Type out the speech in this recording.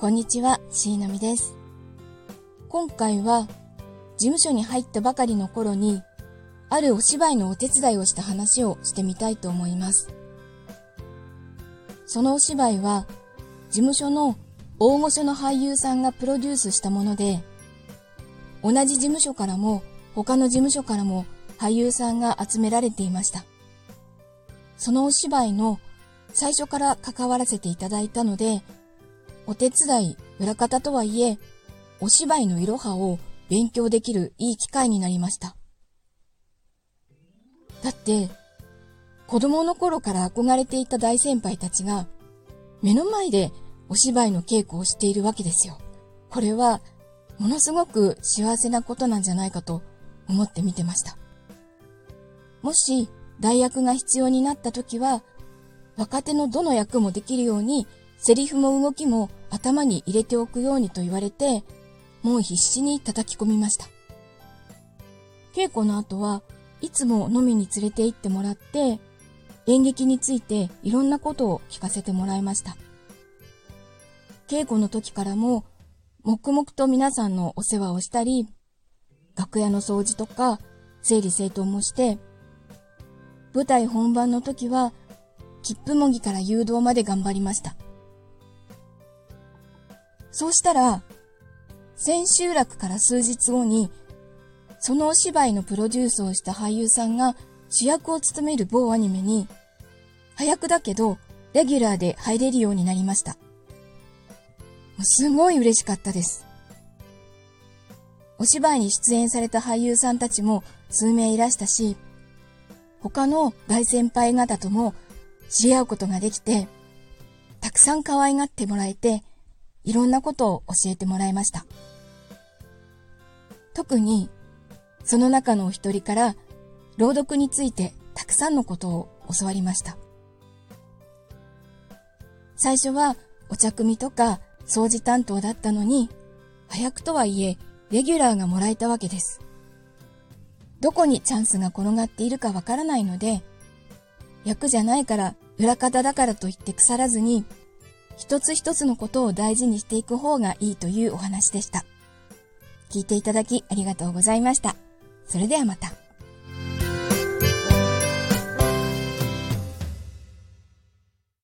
こんにちは、しーのみです。今回は、事務所に入ったばかりの頃に、あるお芝居のお手伝いをした話をしてみたいと思います。そのお芝居は、事務所の大御所の俳優さんがプロデュースしたもので、同じ事務所からも他の事務所からも俳優さんが集められていました。そのお芝居の最初から関わらせていただいたので、お手伝い、裏方とはいえ、お芝居のいろはを勉強できるいい機会になりました。だって、子供の頃から憧れていた大先輩たちが、目の前でお芝居の稽古をしているわけですよ。これは、ものすごく幸せなことなんじゃないかと思って見てました。もし、代役が必要になった時は、若手のどの役もできるように、セリフも動きも頭に入れておくようにと言われて、もう必死に叩き込みました。稽古の後はいつも飲みに連れて行ってもらって、演劇についていろんなことを聞かせてもらいました。稽古の時からも、黙々と皆さんのお世話をしたり、楽屋の掃除とか、整理整頓もして、舞台本番の時は、切符模擬から誘導まで頑張りました。そうしたら、千秋楽から数日後に、そのお芝居のプロデュースをした俳優さんが主役を務める某アニメに早くだけど、レギュラーで入れるようになりました。すごい嬉しかったです。お芝居に出演された俳優さんたちも数名いらしたし、他の大先輩方とも知り合うことができて、たくさん可愛がってもらえて、いろんなことを教えてもらいました。特に、その中のお一人から、朗読についてたくさんのことを教わりました。最初はお茶組とか掃除担当だったのに、早くとはいえ、レギュラーがもらえたわけです。どこにチャンスが転がっているかわからないので、役じゃないから、裏方だからといって腐らずに、一つ一つのことを大事にしていく方がいいというお話でした。聞いていただきありがとうございました。それではまた。